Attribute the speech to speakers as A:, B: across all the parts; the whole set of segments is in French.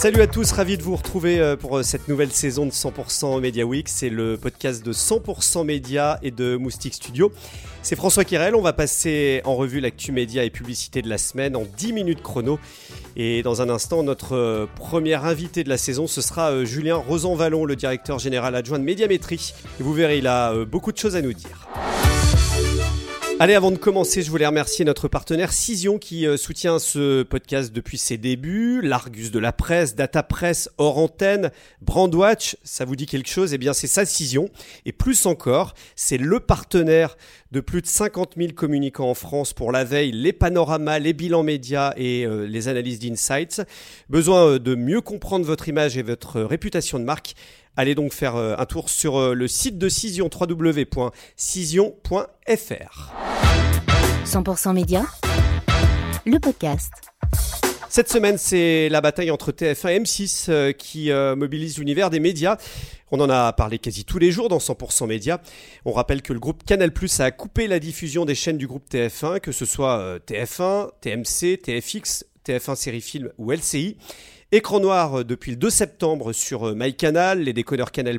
A: Salut à tous, ravi de vous retrouver euh, pour euh, cette nouvelle saison de 100% Media Week. C'est le podcast de 100% Média et de Moustique Studio. C'est François Kirel, on va passer en revue l'actu média et publicité de la semaine en 10 minutes chrono. Et dans un instant, notre euh, premier invité de la saison, ce sera Julien Rosanvallon, le directeur général adjoint de Médiamétrie. Et vous verrez, il a beaucoup de choses à nous dire. Allez, avant de commencer, je voulais remercier notre partenaire Cision qui euh, soutient ce podcast depuis ses débuts. L'Argus de la presse, Data Press, hors antenne, Brandwatch, ça vous dit quelque chose? Eh bien, c'est ça Cision. Et plus encore, c'est le partenaire de plus de 50 000 communicants en France pour la veille, les panoramas, les bilans médias et euh, les analyses d'insights. Besoin euh, de mieux comprendre votre image et votre réputation de marque Allez donc faire euh, un tour sur euh, le site de Cision www.cision.fr.
B: 100% Média, le podcast.
A: Cette semaine, c'est la bataille entre TF1 et M6 euh, qui mobilise l'univers des médias. On en a parlé quasi tous les jours dans 100% Média. On rappelle que le groupe Canal+ a coupé la diffusion des chaînes du groupe TF1, que ce soit TF1, TMC, TFX, TF1 Série Film ou LCI. Écran noir euh, depuis le 2 septembre sur euh, MyCanal, les décodeurs Canal+,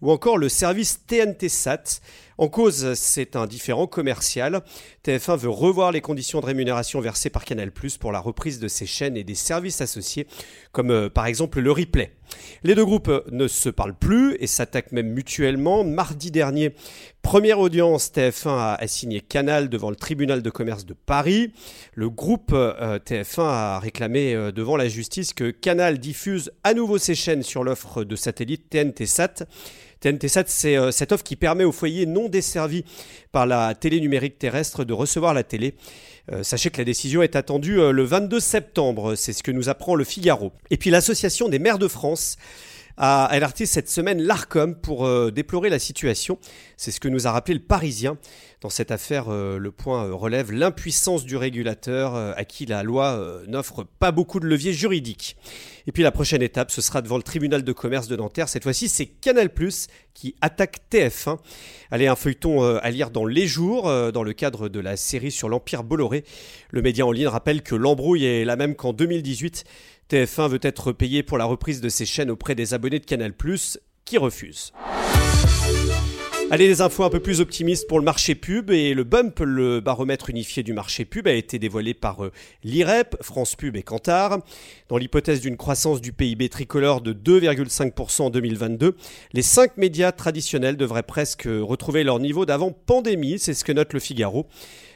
A: ou encore le service TNT Sat. En cause, c'est un différent commercial. TF1 veut revoir les conditions de rémunération versées par Canal ⁇ pour la reprise de ses chaînes et des services associés, comme euh, par exemple le replay. Les deux groupes ne se parlent plus et s'attaquent même mutuellement. Mardi dernier, première audience, TF1 a assigné Canal devant le tribunal de commerce de Paris. Le groupe euh, TF1 a réclamé euh, devant la justice que Canal diffuse à nouveau ses chaînes sur l'offre de satellite TNT-SAT. TNT7, c'est euh, cette offre qui permet aux foyers non desservis par la télé numérique terrestre de recevoir la télé. Euh, sachez que la décision est attendue euh, le 22 septembre, c'est ce que nous apprend le Figaro. Et puis l'association des maires de France a alerté cette semaine l'ARCOM pour euh, déplorer la situation. C'est ce que nous a rappelé le Parisien. Dans cette affaire, le point relève l'impuissance du régulateur à qui la loi n'offre pas beaucoup de leviers juridiques. Et puis la prochaine étape, ce sera devant le tribunal de commerce de Nanterre. Cette fois-ci, c'est Canal+, qui attaque TF1. Allez, un feuilleton à lire dans Les Jours, dans le cadre de la série sur l'Empire Bolloré. Le média en ligne rappelle que l'embrouille est la même qu'en 2018. TF1 veut être payé pour la reprise de ses chaînes auprès des abonnés de Canal+, qui refusent. Allez, les infos un peu plus optimistes pour le marché pub et le bump, le baromètre unifié du marché pub, a été dévoilé par euh, l'IREP, France Pub et Kantar. Dans l'hypothèse d'une croissance du PIB tricolore de 2,5% en 2022, les cinq médias traditionnels devraient presque retrouver leur niveau d'avant pandémie, c'est ce que note le Figaro.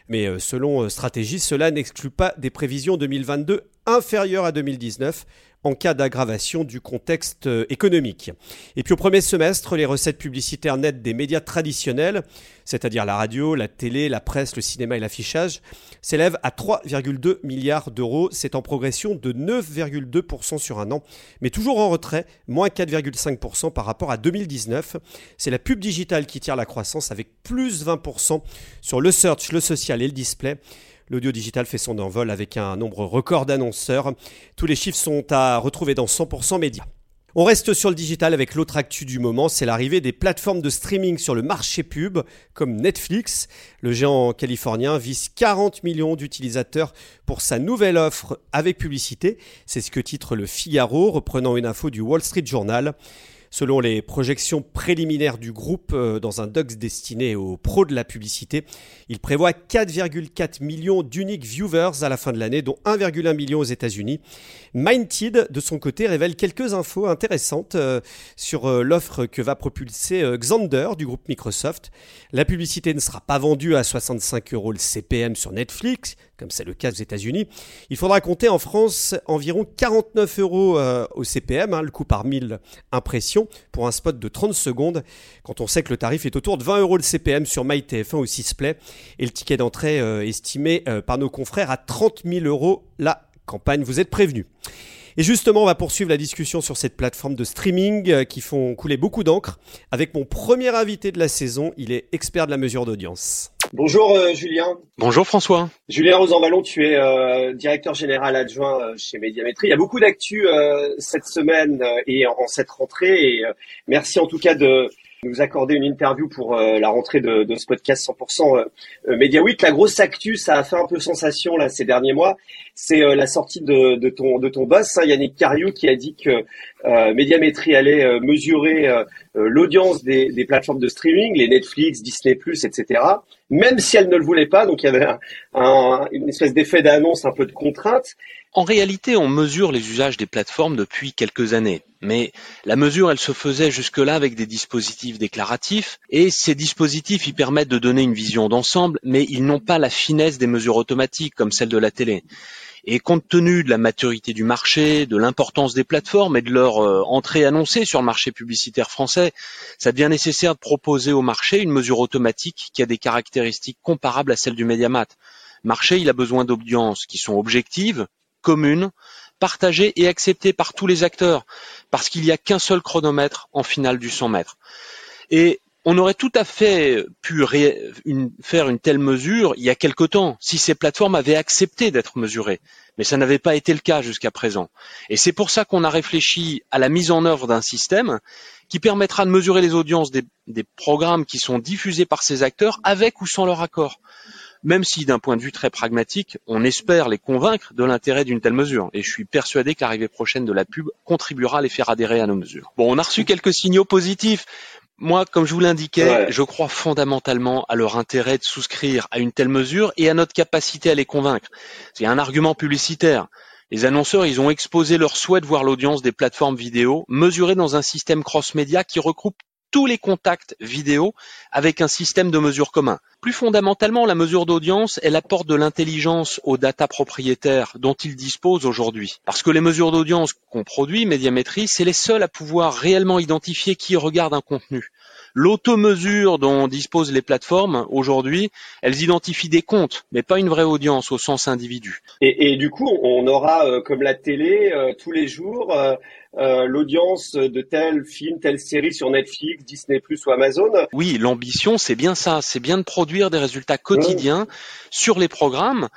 A: Mais euh, selon euh, Stratégie, cela n'exclut pas des prévisions 2022 inférieures à 2019 en cas d'aggravation du contexte euh, économique. Et puis au premier semestre, les recettes publicitaires nettes des médias traditionnels, c'est-à-dire la radio, la télé, la presse, le cinéma et l'affichage, s'élèvent à 3,2 milliards d'euros. C'est en progression de 9,2% sur un an, mais toujours en retrait, moins 4,5% par rapport à 2019. C'est la pub digitale qui tire la croissance avec plus 20% sur le search, le social et le display. L'audio digital fait son envol avec un nombre record d'annonceurs. Tous les chiffres sont à retrouver dans 100% médias. On reste sur le digital avec l'autre actu du moment, c'est l'arrivée des plateformes de streaming sur le marché pub comme Netflix. Le géant californien vise 40 millions d'utilisateurs pour sa nouvelle offre avec publicité. C'est ce que titre le Figaro, reprenant une info du Wall Street Journal. Selon les projections préliminaires du groupe euh, dans un docs destiné aux pros de la publicité, il prévoit 4,4 millions d'uniques viewers à la fin de l'année, dont 1,1 million aux États-Unis. Mindted, de son côté, révèle quelques infos intéressantes euh, sur euh, l'offre que va propulser Xander du groupe Microsoft. La publicité ne sera pas vendue à 65 euros le CPM sur Netflix, comme c'est le cas aux États-Unis. Il faudra compter en France environ 49 euros au CPM, hein, le coût par 1000 impressions pour un spot de 30 secondes quand on sait que le tarif est autour de 20 euros le CPM sur MyTF1 ou Sisplay et le ticket d'entrée euh, estimé euh, par nos confrères à 30 000 euros la campagne. Vous êtes prévenus. Et justement, on va poursuivre la discussion sur cette plateforme de streaming euh, qui font couler beaucoup d'encre avec mon premier invité de la saison. Il est expert de la mesure d'audience.
C: Bonjour Julien.
D: Bonjour François.
C: Julien Rosanvallon, tu es directeur général adjoint chez Médiamétrie. Il y a beaucoup d'actu cette semaine et en, cette rentrée. Et merci en tout cas de
A: nous accorder une interview pour la rentrée de, de, ce podcast 100% Media Week. La grosse actu, ça a fait un peu sensation là ces derniers mois. C'est la sortie de, de, ton de ton boss, hein, Yannick Cariou, qui a dit que Médiamétrie allait mesurer l'audience des, des, plateformes de streaming, les Netflix, Disney+, etc. Même si elle ne le voulait pas, donc il y avait un, une espèce d'effet d'annonce, un peu de contrainte.
D: En réalité, on mesure les usages des plateformes depuis quelques années. Mais la mesure, elle se faisait jusque-là avec des dispositifs déclaratifs, et ces dispositifs, ils permettent de donner une vision d'ensemble, mais ils n'ont pas la finesse des mesures automatiques comme celle de la télé. Et compte tenu de la maturité du marché, de l'importance des plateformes et de leur euh, entrée annoncée sur le marché publicitaire français, ça devient nécessaire de proposer au marché une mesure automatique qui a des caractéristiques comparables à celles du Mediamat. Marché, il a besoin d'audiences qui sont objectives, commune, partagée et acceptée par tous les acteurs, parce qu'il n'y a qu'un seul chronomètre en finale du 100 mètres. Et on aurait tout à fait pu faire une telle mesure il y a quelque temps, si ces plateformes avaient accepté d'être mesurées. Mais ça n'avait pas été le cas jusqu'à présent. Et c'est pour ça qu'on a réfléchi à la mise en œuvre d'un système qui permettra de mesurer les audiences des, des programmes qui sont diffusés par ces acteurs avec ou sans leur accord même si d'un point de vue très pragmatique, on espère les convaincre de l'intérêt d'une telle mesure. Et je suis persuadé que l'arrivée prochaine de la pub contribuera à les faire adhérer à nos mesures. Bon, on a reçu quelques signaux positifs. Moi, comme je vous l'indiquais, je crois fondamentalement à leur intérêt de souscrire à une telle mesure et à notre capacité à les convaincre. C'est un argument publicitaire. Les annonceurs, ils ont exposé leur souhait de voir l'audience des plateformes vidéo mesurée dans un système cross-média qui regroupe tous les contacts vidéo avec un système de mesure commun. Plus fondamentalement, la mesure d'audience, elle apporte de l'intelligence aux data propriétaires dont ils disposent aujourd'hui. Parce que les mesures d'audience qu'on produit, Médiamétrie, c'est les seules à pouvoir réellement identifier qui regarde un contenu. L'automesure dont disposent les plateformes aujourd'hui, elles identifient des comptes, mais pas une vraie audience au sens individu.
A: Et, du coup, on aura, euh, comme la télé, euh, tous les jours, euh, l'audience de tel film, telle série sur Netflix, Disney Plus ou Amazon.
D: Oui, l'ambition, c'est bien ça, c'est bien de produire des résultats quotidiens sur les programmes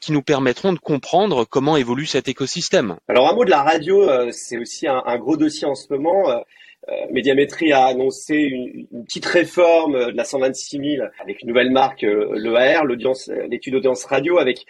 D: qui nous permettront de comprendre comment évolue cet écosystème.
A: Alors un mot de la radio, c'est aussi un, un, gros dossier en ce moment. Euh, Médiamétrie a annoncé une, petite réforme de la 126 000 avec une nouvelle marque, euh, l'EAR, euh, l'étude audience radio, avec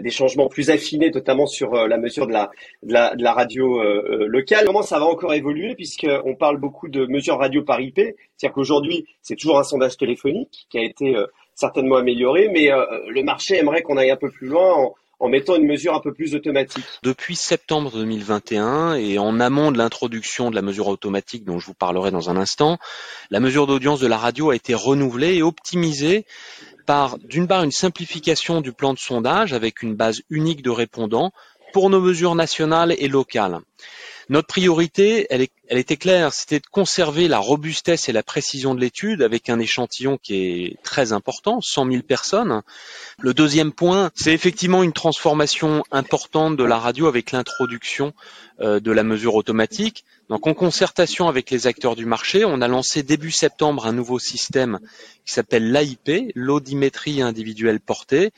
A: des changements plus affinés, notamment sur la mesure de la, de la, de la radio locale. Comment ça va encore évoluer puisqu'on parle beaucoup de mesures radio par IP, c'est-à-dire qu'aujourd'hui c'est toujours un sondage téléphonique qui a été certainement amélioré, mais le marché aimerait qu'on aille un peu plus loin en, en mettant une mesure un peu plus automatique.
D: Depuis septembre 2021 et en amont de l'introduction de la mesure automatique dont je vous parlerai dans un instant, la mesure d'audience de la radio a été renouvelée et optimisée par d'une part une simplification du plan de sondage avec une base unique de répondants pour nos mesures nationales et locales. Notre priorité, elle, était claire, c'était de conserver la robustesse et la précision de l'étude avec un échantillon qui est très important, 100 000 personnes. Le deuxième point, c'est effectivement une transformation importante de la radio avec l'introduction euh, de la mesure automatique. Donc en concertation avec les acteurs du marché, on a lancé début septembre un nouveau système qui s'appelle l'AIP, l'audimétrie individuelle portée,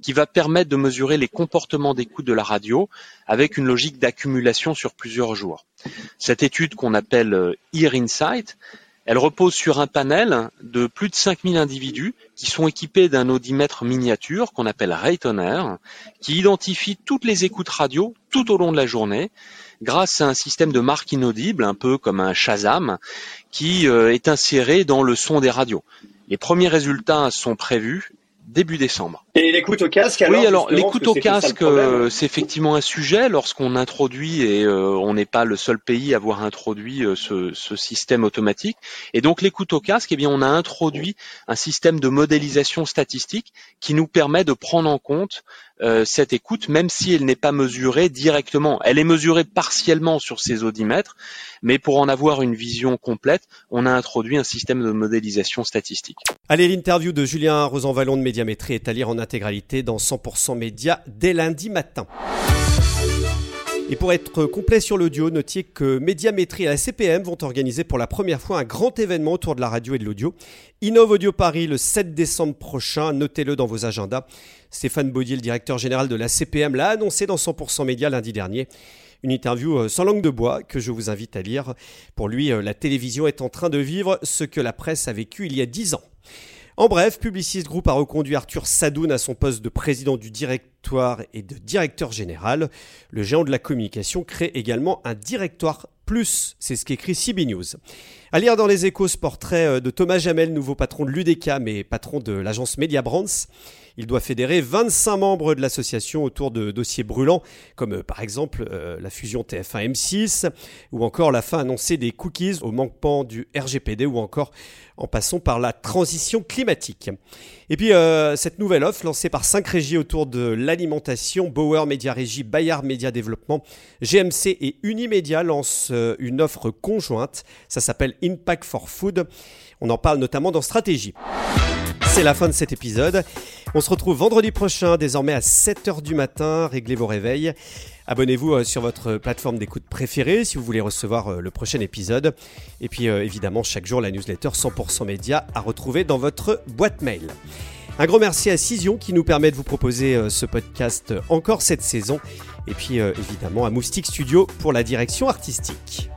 D: qui va permettre de mesurer les comportements d'écoute de la radio avec une logique d'accumulation sur plusieurs jours. Cette étude qu'on appelle euh, Ear Insight, elle repose sur un panel de plus de 5000 individus qui sont équipés d'un audimètre miniature qu'on appelle Raytoner, qui identifie toutes les écoutes radio tout au long de la journée grâce à un système de marque inaudible, un peu comme un Shazam, qui euh, est inséré dans le son des radios. Les premiers résultats sont prévus début décembre.
A: L'écoute au casque alors
D: Oui, alors l'écoute au casque, euh, c'est effectivement un sujet lorsqu'on introduit, et euh, on n'est pas le seul pays à avoir introduit euh, ce, ce, système automatique. Et donc l'écoute au casque, eh bien, on a introduit un système de modélisation statistique qui nous permet de prendre en compte cette écoute, même si elle n'est pas mesurée directement. Elle est mesurée partiellement sur ces audimètres, mais pour en avoir une vision complète, on a introduit un système de modélisation statistique.
E: Allez, l'interview de Julien Rosanvallon de Médiamétrie est à lire en intégralité dans 100% Média dès lundi matin.
A: Et pour être complet sur l'audio, notez que Médiamétrie et la CPM vont organiser pour la première fois un grand événement autour de la radio et de l'audio. Innove Audio Paris le 7 décembre prochain, notez-le dans vos agendas. Stéphane Baudier, le directeur général de la CPM, l'a annoncé dans 100% Média lundi dernier. Une interview euh, sans langue de bois que je vous invite à lire. Pour lui, euh, la télévision est en train de vivre ce que la presse a vécu il y a 10 ans. En bref, Publicis Group a reconduit Arthur Sadoun à son poste de président du directoire et de directeur général. Le géant de la communication crée également un directoire plus, c'est ce qu'écrit CB News. À lire dans les échos ce portrait euh, de Thomas Jamel, nouveau patron de l'UDK mais patron de l'agence Media Brands. Il doit fédérer 25 membres de l'association autour de dossiers brûlants, comme euh, par exemple euh, la fusion TF1-M6, ou encore la fin annoncée des cookies au manquement du RGPD, ou encore en passant par la transition climatique. Et puis euh, cette nouvelle offre lancée par 5 régies autour de l'alimentation, Bauer Media Régie, Bayard Media Développement, GMC et Unimedia lance une offre conjointe. Ça s'appelle Impact for Food. On en parle notamment dans Stratégie. C'est la fin de cet épisode. On se retrouve vendredi prochain, désormais à 7h du matin. Réglez vos réveils. Abonnez-vous euh, sur votre plateforme d'écoute préférée si vous voulez recevoir euh, le prochain épisode. Et puis euh, évidemment, chaque jour, la newsletter 100% média à retrouver dans votre boîte mail. Un gros merci à Cision qui nous permet de vous proposer ce podcast encore cette saison. Et puis évidemment à Moustique Studio pour la direction artistique.